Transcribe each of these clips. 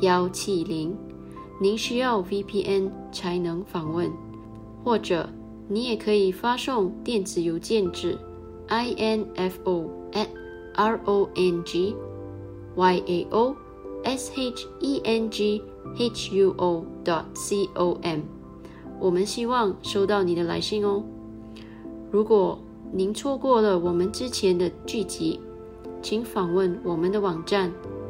幺七零。您需要 VPN 才能访问，或者你也可以发送电子邮件至 info at r o n g y a o s h e n g h u o dot c o m，我们希望收到你的来信哦。如果您错过了我们之前的剧集，请访问我们的网站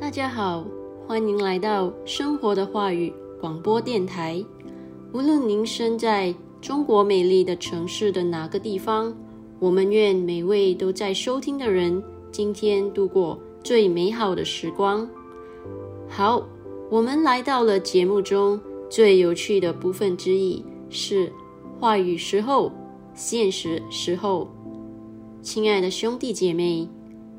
大家好，欢迎来到生活的话语广播电台。无论您身在中国美丽的城市的哪个地方，我们愿每位都在收听的人今天度过。最美好的时光。好，我们来到了节目中最有趣的部分之一，是话语时候、现实时候。亲爱的兄弟姐妹，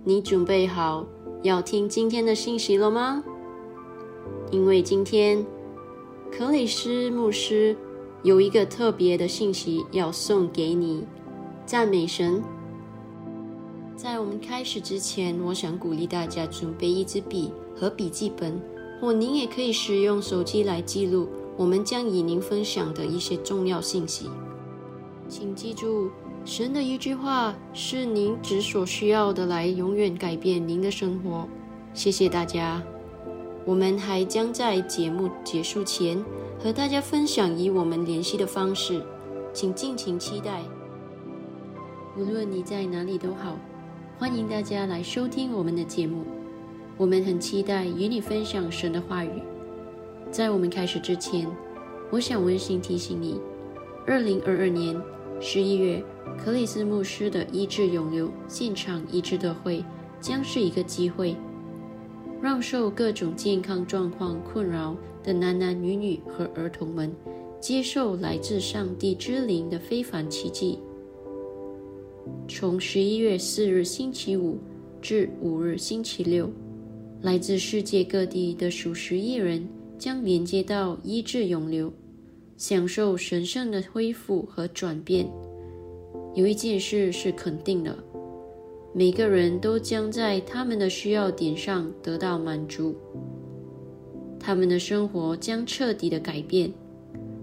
你准备好要听今天的信息了吗？因为今天克里斯牧师有一个特别的信息要送给你，赞美神。在我们开始之前，我想鼓励大家准备一支笔和笔记本，或您也可以使用手机来记录我们将与您分享的一些重要信息。请记住，神的一句话是您只所需要的，来永远改变您的生活。谢谢大家。我们还将在节目结束前和大家分享与我们联系的方式，请尽情期待。无论你在哪里都好。欢迎大家来收听我们的节目，我们很期待与你分享神的话语。在我们开始之前，我想温馨提醒你：二零二二年十一月，克里斯牧师的医治永留现场医治的会将是一个机会，让受各种健康状况困扰的男男女女和儿童们接受来自上帝之灵的非凡奇迹。从十一月四日星期五至五日星期六，来自世界各地的数十亿人将连接到医治永留，享受神圣的恢复和转变。有一件事是肯定的。每个人都将在他们的需要点上得到满足，他们的生活将彻底的改变。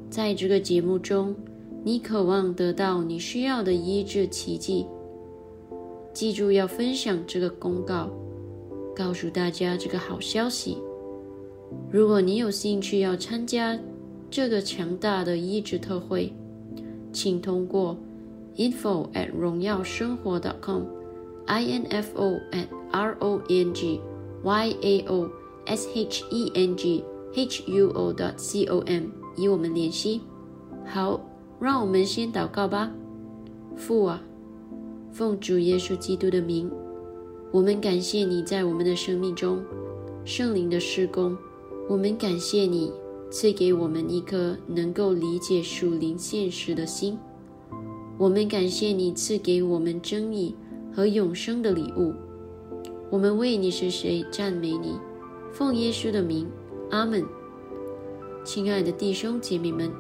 在这个节目中，你渴望得到你需要的医治奇迹。记住要分享这个公告，告诉大家这个好消息。如果你有兴趣要参加这个强大的意志特会，请通过 info at 荣耀生活 .com。info at r o n g y a o s h e n g h u o dot c o m 与我们联系。好，让我们先祷告吧。父啊，奉主耶稣基督的名，我们感谢你在我们的生命中圣灵的施工。我们感谢你赐给我们一颗能够理解属灵现实的心。我们感谢你赐给我们正义。和永生的礼物，我们为你是谁赞美你，奉耶稣的名，阿门。亲爱的弟兄姐妹们，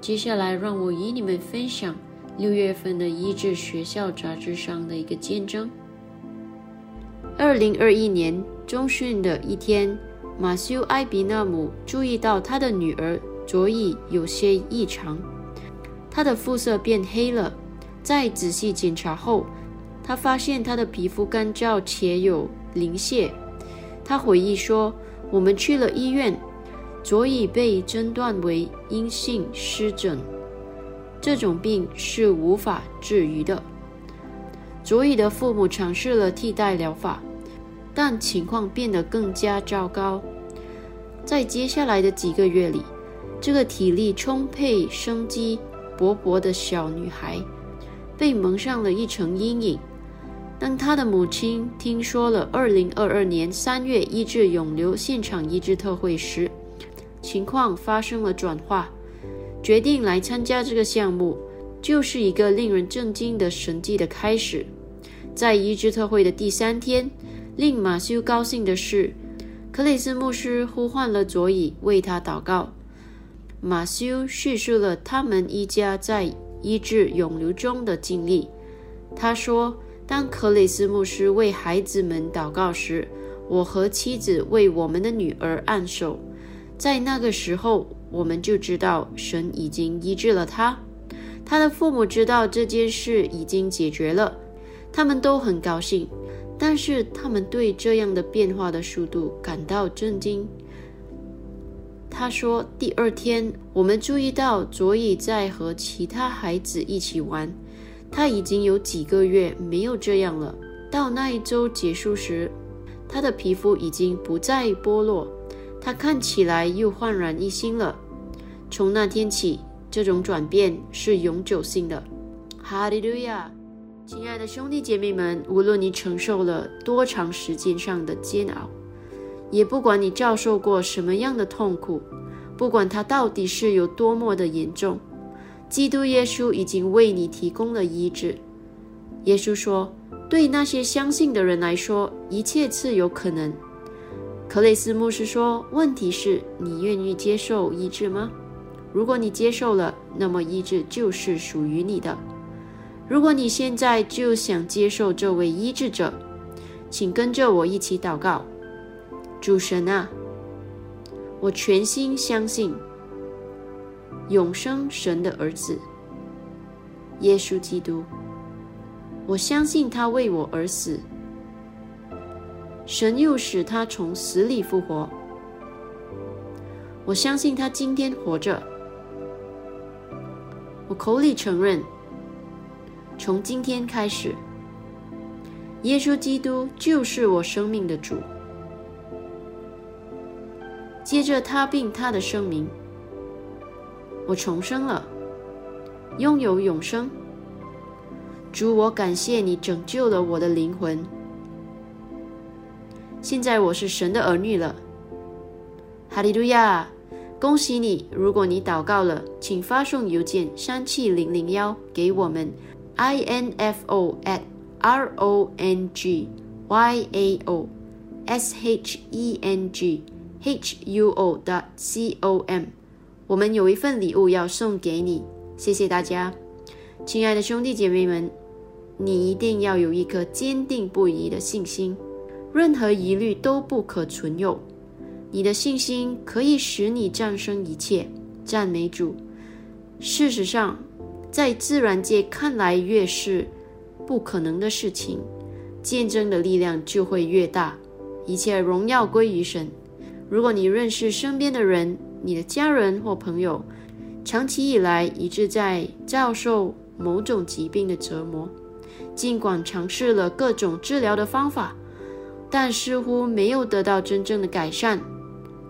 接下来让我与你们分享六月份的医治学校杂志上的一个见证。二零二一年中旬的一天，马修埃比纳姆注意到他的女儿卓伊有些异常，她的肤色变黑了，在仔细检查后。他发现她的皮肤干燥且有鳞屑。他回忆说：“我们去了医院，佐伊被诊断为阴性湿疹，这种病是无法治愈的。”佐伊的父母尝试了替代疗法，但情况变得更加糟糕。在接下来的几个月里，这个体力充沛、生机勃勃的小女孩被蒙上了一层阴影。当她的母亲听说了2022年3月医治永流现场医治特会时，情况发生了转化，决定来参加这个项目，就是一个令人震惊的神迹的开始。在医治特会的第三天，令马修高兴的是，克里斯牧师呼唤了佐伊为他祷告。马修叙述了他们一家在医治涌流中的经历。他说。当克里斯牧师为孩子们祷告时，我和妻子为我们的女儿按手。在那个时候，我们就知道神已经医治了他。他的父母知道这件事已经解决了，他们都很高兴。但是他们对这样的变化的速度感到震惊。他说：“第二天，我们注意到佐伊在和其他孩子一起玩。”他已经有几个月没有这样了。到那一周结束时，他的皮肤已经不再剥落，他看起来又焕然一新了。从那天起，这种转变是永久性的。哈利路亚！亲爱的兄弟姐妹们，无论你承受了多长时间上的煎熬，也不管你遭受过什么样的痛苦，不管它到底是有多么的严重。基督耶稣已经为你提供了医治。耶稣说：“对那些相信的人来说，一切自有可能。”克雷斯牧师说：“问题是你愿意接受医治吗？如果你接受了，那么医治就是属于你的。如果你现在就想接受这位医治者，请跟着我一起祷告。主神啊，我全心相信。”永生神的儿子，耶稣基督，我相信他为我而死，神又使他从死里复活。我相信他今天活着，我口里承认，从今天开始，耶稣基督就是我生命的主。接着他并他的声明。我重生了，拥有永生。主，我感谢你拯救了我的灵魂。现在我是神的儿女了。哈利路亚！恭喜你！如果你祷告了，请发送邮件三七零零幺给我们，info at r o n g y a o s h e n g h u o dot c o m。我们有一份礼物要送给你，谢谢大家，亲爱的兄弟姐妹们，你一定要有一颗坚定不移的信心，任何疑虑都不可存有。你的信心可以使你战胜一切，赞美主。事实上，在自然界看来越是不可能的事情，见证的力量就会越大。一切荣耀归于神。如果你认识身边的人，你的家人或朋友，长期以来一直在遭受某种疾病的折磨，尽管尝试了各种治疗的方法，但似乎没有得到真正的改善。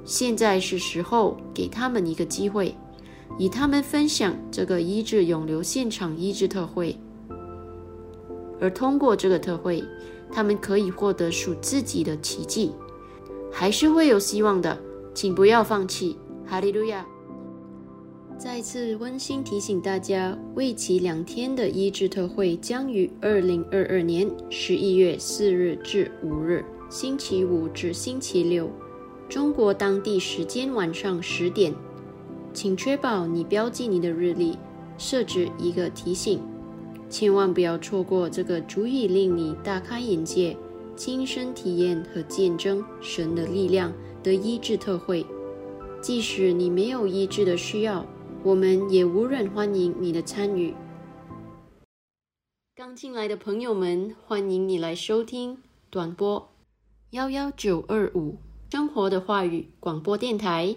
现在是时候给他们一个机会，与他们分享这个医治永留现场医治特会，而通过这个特会，他们可以获得属自己的奇迹，还是会有希望的，请不要放弃，哈利路亚！再次温馨提醒大家，为期两天的医治特会将于二零二二年十一月四日至五日，星期五至星期六。中国当地时间晚上十点，请确保你标记你的日历，设置一个提醒，千万不要错过这个足以令你大开眼界、亲身体验和见证神的力量的医治特会。即使你没有医治的需要，我们也无人欢迎你的参与。刚进来的朋友们，欢迎你来收听短波幺幺九二五。生活的话语广播电台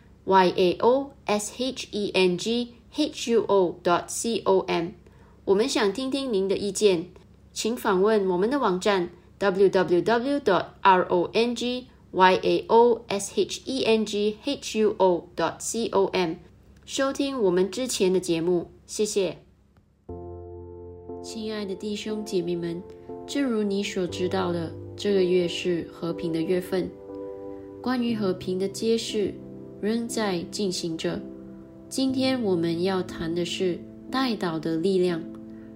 y a o s h e n g h u o dot c o m，我们想听听您的意见，请访问我们的网站 w w w dot r o n g y a o s h e n g h u o dot c o m，收听我们之前的节目，谢谢。亲爱的弟兄姐妹们，正如你所知道的，这个月是和平的月份。关于和平的揭示仍在进行着。今天我们要谈的是带导的力量。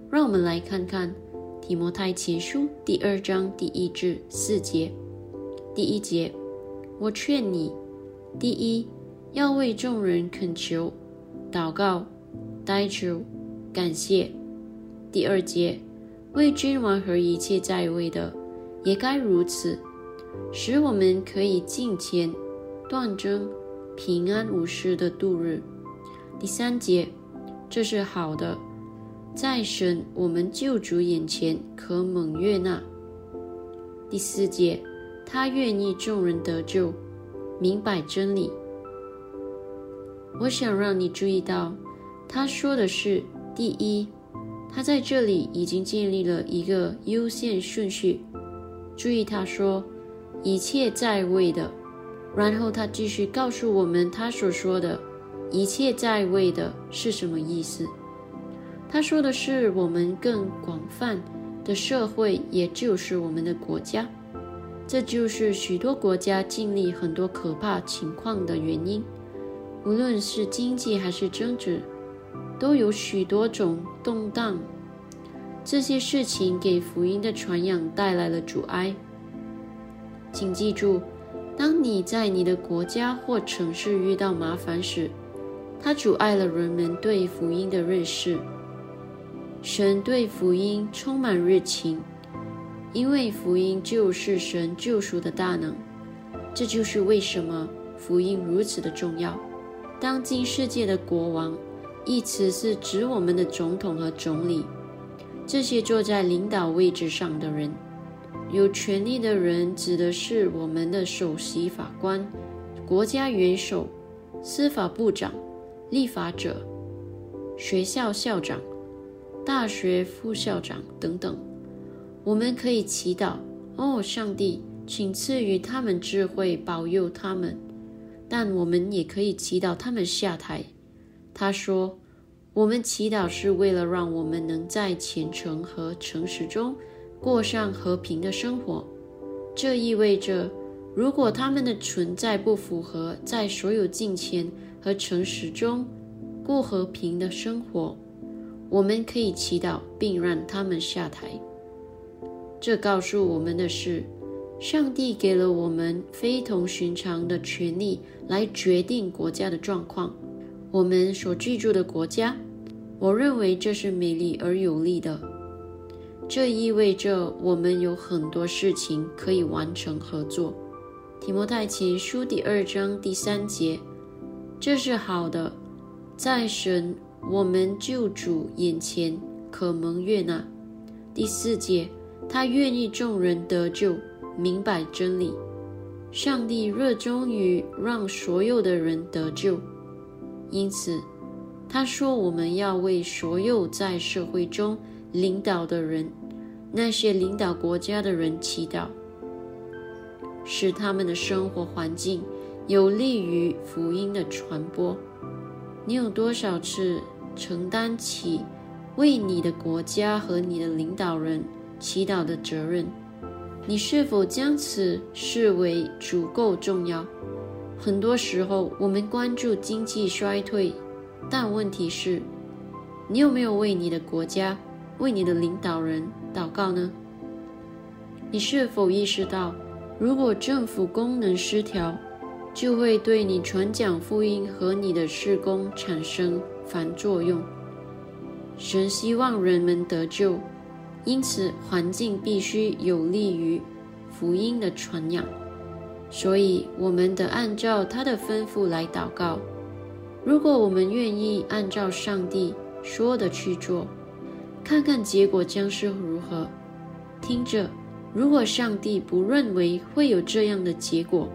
让我们来看看提摩太前书第二章第一至四节。第一节，我劝你，第一要为众人恳求、祷告、代求、感谢。第二节，为君王和一切在位的，也该如此。使我们可以敬虔、断正、平安无事的度日。第三节，这是好的，在神我们救主眼前可蒙悦纳。第四节，他愿意众人得救，明白真理。我想让你注意到，他说的是第一，他在这里已经建立了一个优先顺序。注意他说。一切在位的，然后他继续告诉我们他所说的“一切在位的”是什么意思。他说的是我们更广泛的社会，也就是我们的国家。这就是许多国家经历很多可怕情况的原因。无论是经济还是政治，都有许多种动荡。这些事情给福音的传扬带来了阻碍。请记住，当你在你的国家或城市遇到麻烦时，它阻碍了人们对福音的认识。神对福音充满热情，因为福音就是神救赎的大能。这就是为什么福音如此的重要。当今世界的国王，一词是指我们的总统和总理，这些坐在领导位置上的人。有权力的人指的是我们的首席法官、国家元首、司法部长、立法者、学校校长、大学副校长等等。我们可以祈祷：哦，上帝，请赐予他们智慧，保佑他们。但我们也可以祈祷他们下台。他说：“我们祈祷是为了让我们能在虔诚和诚实中过上和平的生活。这意味着，如果他们的存在不符合在所有金钱和诚实中过和平的生活，我们可以祈祷并让他们下台。这告诉我们的是。”上帝给了我们非同寻常的权利来决定国家的状况。我们所居住的国家，我认为这是美丽而有利的。这意味着我们有很多事情可以完成合作。提摩太前书第二章第三节，这是好的，在神我们救主眼前可蒙悦纳。第四节，他愿意众人得救。明白真理，上帝热衷于让所有的人得救，因此他说：“我们要为所有在社会中领导的人，那些领导国家的人祈祷，使他们的生活环境有利于福音的传播。”你有多少次承担起为你的国家和你的领导人祈祷的责任？你是否将此视为足够重要？很多时候，我们关注经济衰退，但问题是，你有没有为你的国家、为你的领导人祷告呢？你是否意识到，如果政府功能失调，就会对你传讲福音和你的事工产生反作用？神希望人们得救。因此，环境必须有利于福音的传扬。所以，我们得按照他的吩咐来祷告。如果我们愿意按照上帝说的去做，看看结果将是如何。听着，如果上帝不认为会有这样的结果，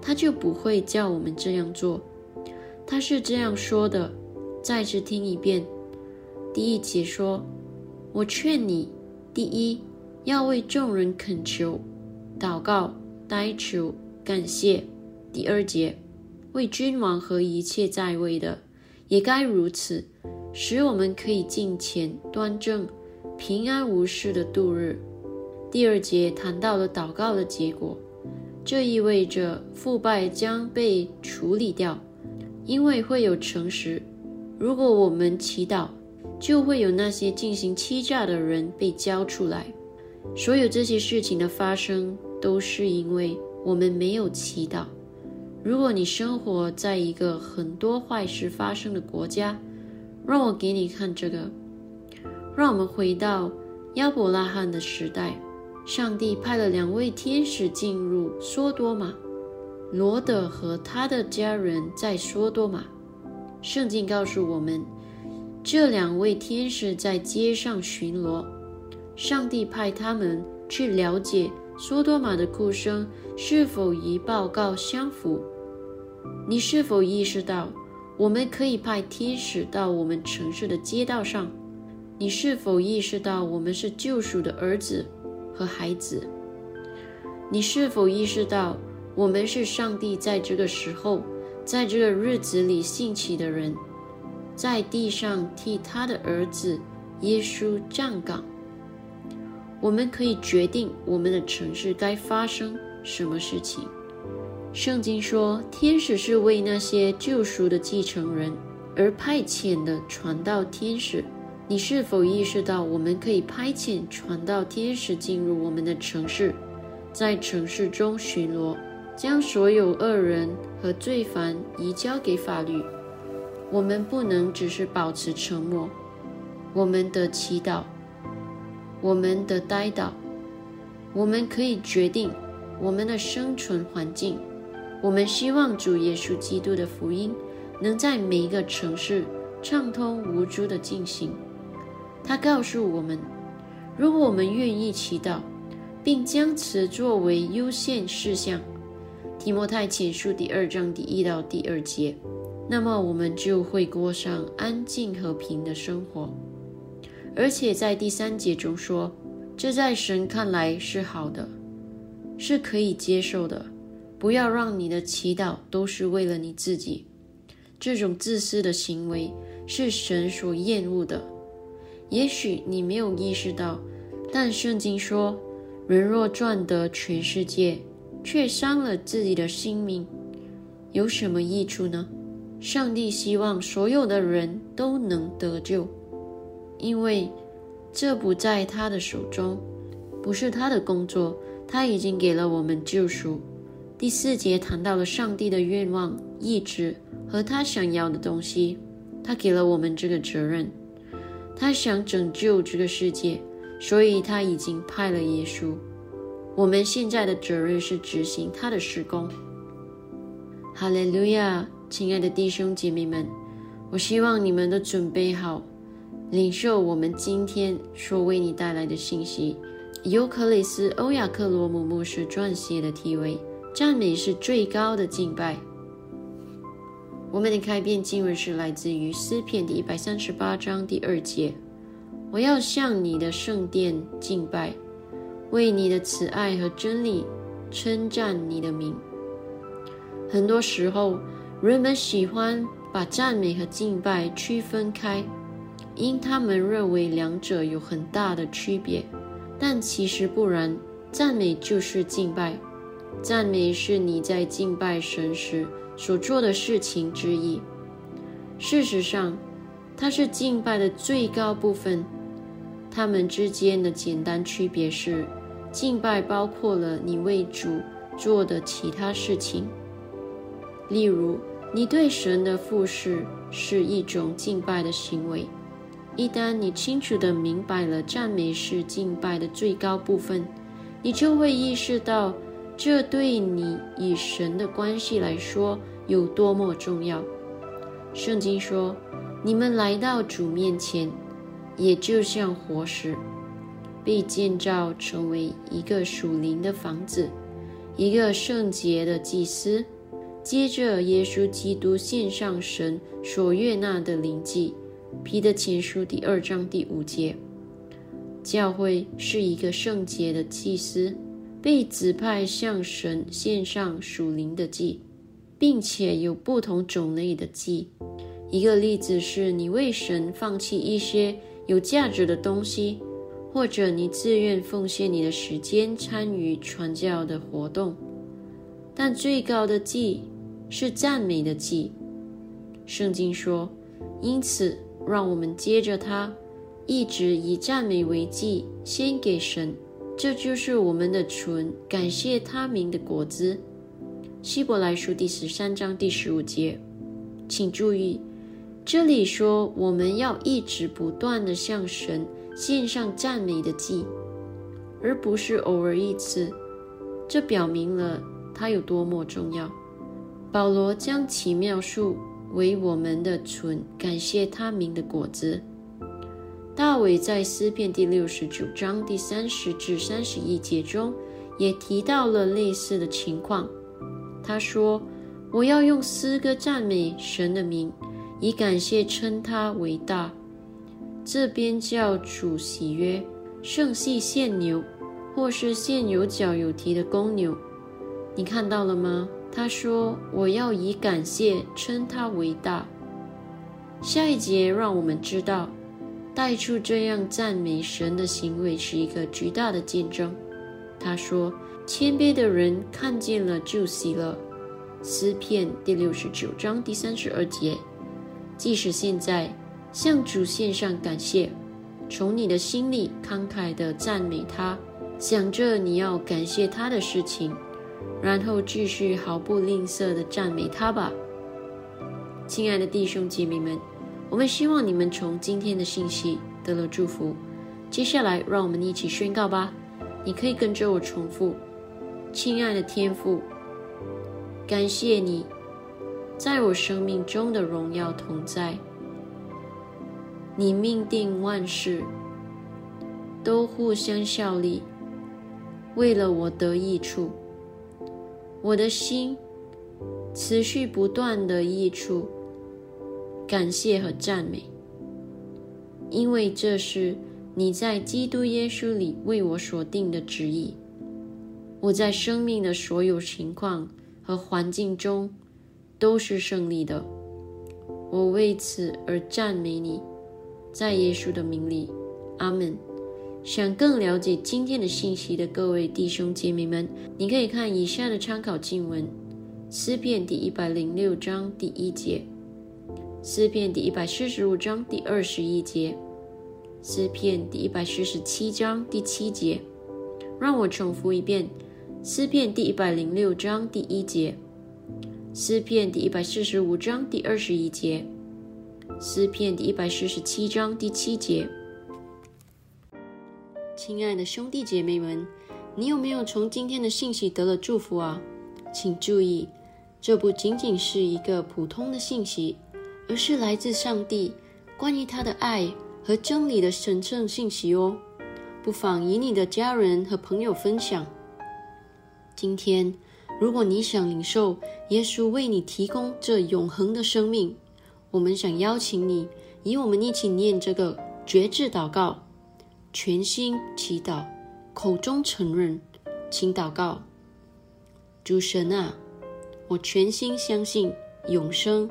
他就不会叫我们这样做。他是这样说的：再次听一遍。第一节说：“我劝你。”第一，要为众人恳求、祷告、代求、感谢。第二节，为君王和一切在位的，也该如此，使我们可以敬虔、端正、平安无事的度日。第二节谈到了祷告的结果，这意味着腐败将被处理掉，因为会有诚实。如果我们祈祷，就会有那些进行欺诈的人被交出来。所有这些事情的发生，都是因为我们没有祈祷。如果你生活在一个很多坏事发生的国家，让我给你看这个。让我们回到亚伯拉罕的时代，上帝派了两位天使进入梭多玛，罗德和他的家人在梭多玛。圣经告诉我们。这两位天使在街上巡逻，上帝派他们去了解梭多玛的哭声是否与报告相符。你是否意识到，我们可以派天使到我们城市的街道上？你是否意识到，我们是救赎的儿子和孩子？你是否意识到，我们是上帝在这个时候，在这个日子里兴起的人？在地上替他的儿子耶稣站岗。我们可以决定我们的城市该发生什么事情。圣经说，天使是为那些救赎的继承人而派遣的传道天使。你是否意识到，我们可以派遣传道天使进入我们的城市，在城市中巡逻，将所有恶人和罪犯移交给法律？我们不能只是保持沉默，我们的祈祷，我们的呆祷，我们可以决定我们的生存环境。我们希望主耶稣基督的福音能在每一个城市畅通无阻地进行。他告诉我们，如果我们愿意祈祷，并将此作为优先事项，《提摩太前书》第二章第一到第二节。那么我们就会过上安静和平的生活。而且在第三节中说，这在神看来是好的，是可以接受的。不要让你的祈祷都是为了你自己，这种自私的行为是神所厌恶的。也许你没有意识到，但圣经说，人若赚得全世界，却伤了自己的性命，有什么益处呢？上帝希望所有的人都能得救，因为这不在他的手中，不是他的工作，他已经给了我们救赎。第四节谈到了上帝的愿望、意志和他想要的东西，他给了我们这个责任。他想拯救这个世界，所以他已经派了耶稣。我们现在的责任是执行他的施工。哈利路亚，亲爱的弟兄姐妹们，我希望你们都准备好领受我们今天所为你带来的信息，由克里斯·欧亚克罗姆牧师撰写的题为。赞美是最高的敬拜。我们的开篇经文是来自于诗篇第一百三十八章第二节：“我要向你的圣殿敬拜，为你的慈爱和真理称赞你的名。”很多时候，人们喜欢把赞美和敬拜区分开，因他们认为两者有很大的区别。但其实不然，赞美就是敬拜。赞美是你在敬拜神时所做的事情之一。事实上，它是敬拜的最高部分。它们之间的简单区别是：敬拜包括了你为主做的其他事情。例如，你对神的服侍是一种敬拜的行为。一旦你清楚地明白了赞美是敬拜的最高部分，你就会意识到。这对你与神的关系来说有多么重要？圣经说：“你们来到主面前，也就像活石，被建造成为一个属灵的房子，一个圣洁的祭司。”接着，耶稣基督献上神所悦纳的灵祭。彼得前书第二章第五节：教会是一个圣洁的祭司。被指派向神献上属灵的祭，并且有不同种类的祭。一个例子是你为神放弃一些有价值的东西，或者你自愿奉献你的时间参与传教的活动。但最高的祭是赞美的祭。圣经说：“因此，让我们接着它，一直以赞美为祭，献给神。”这就是我们的纯感谢他名的果子。希伯来书第十三章第十五节，请注意，这里说我们要一直不断的向神献上赞美的祭，而不是偶尔一次。这表明了它有多么重要。保罗将其描述为我们的纯感谢他名的果子。大卫在诗篇第六十九章第三十至三十一节中，也提到了类似的情况。他说：“我要用诗歌赞美神的名，以感谢称他为大。”这边叫主喜约，圣系献牛，或是献有角有蹄的公牛。你看到了吗？他说：“我要以感谢称他为大。”下一节让我们知道。带出这样赞美神的行为是一个巨大的见证。他说：“谦卑的人看见了就喜乐。”诗篇第六十九章第三十二节。即使现在向主献上感谢，从你的心里慷慨地赞美他，想着你要感谢他的事情，然后继续毫不吝啬地赞美他吧，亲爱的弟兄姐妹们。我们希望你们从今天的信息得了祝福。接下来，让我们一起宣告吧。你可以跟着我重复：“亲爱的天父，感谢你在我生命中的荣耀同在。你命定万事都互相效力，为了我得益处。我的心持续不断的益处。”感谢和赞美，因为这是你在基督耶稣里为我所定的旨意。我在生命的所有情况和环境中都是胜利的。我为此而赞美你，在耶稣的名里，阿门。想更了解今天的信息的各位弟兄姐妹们，你可以看以下的参考经文：诗篇第一百零六章第一节，诗篇第一百四十五章第二十一节，诗篇第一百四十七章第七节。让我重复一遍：诗篇第一百零六章第一节，诗篇第一百四十五章第二十一节，诗篇第一百四十七章第七节。亲爱的兄弟姐妹们，你有没有从今天的信息得了祝福啊？请注意，这不仅仅是一个普通的信息，而是来自上帝关于他的爱和真理的神圣信息哦。不妨与你的家人和朋友分享。今天，如果你想领受耶稣为你提供这永恒的生命，我们想邀请你与我们一起念这个绝志祷告。全心祈祷，口中承认，请祷告。主神啊，我全心相信永生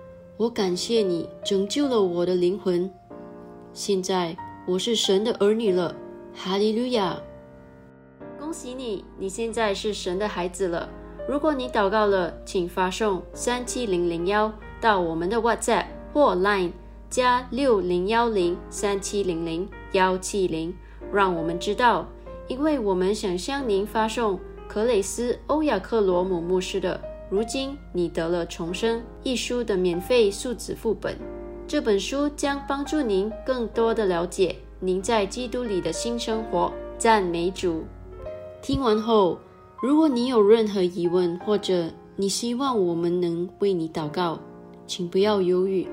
我感谢你拯救了我的灵魂。现在我是神的儿女了，哈利路亚！恭喜你，你现在是神的孩子了。如果你祷告了，请发送三七零零幺到我们的 WhatsApp 或 Line 加六零幺零三七零零幺七零，让我们知道。因为我们想向您发送克雷斯·欧亚克罗姆牧师的《如今你得了重生》一书的免费数字副本。这本书将帮助您更多的了解您在基督里的新生活。赞美主！听完后，如果你有任何疑问，或者你希望我们能为你祷告，请不要犹豫，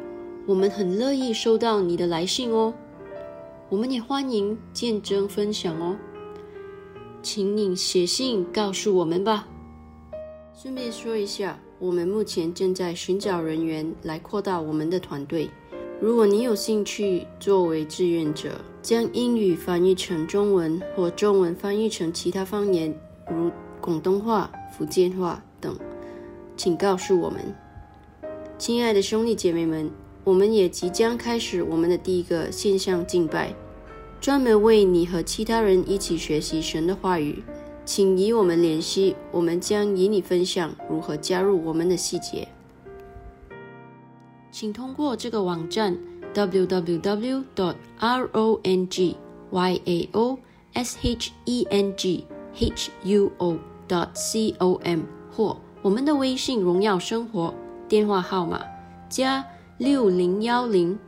我们很乐意收到你的来信哦。我们也欢迎见证分享哦。请你写信告诉我们吧。顺便说一下，我们目前正在寻找人员来扩大我们的团队。如果你有兴趣作为志愿者，将英语翻译成中文或中文翻译成其他方言，如广东话、福建话等，请告诉我们。亲爱的兄弟姐妹们，我们也即将开始我们的第一个线上敬拜。专门为你和其他人一起学习神的话语，请与我们联系，我们将与你分享如何加入我们的细节。请通过这个网站 www.dot.rongyao.shenghuo.dot.com 或我们的微信“荣耀生活”电话号码加六零幺零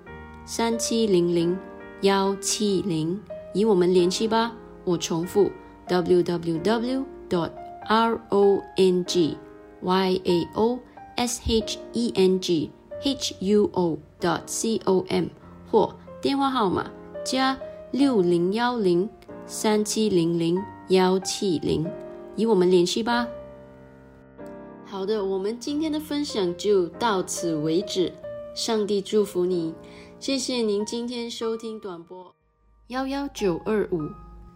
三七零零。幺七零，与我们联系吧。我重复：w w w. dot r o n g y a o s h e n g h u o. dot c o m 或电话号码加六零幺零三七零零幺七零，与我们联系吧。好的，我们今天的分享就到此为止。上帝祝福你。谢谢您今天收听短波幺幺九二五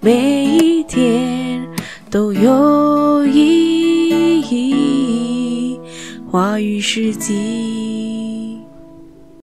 每一天都有意义。话语时机。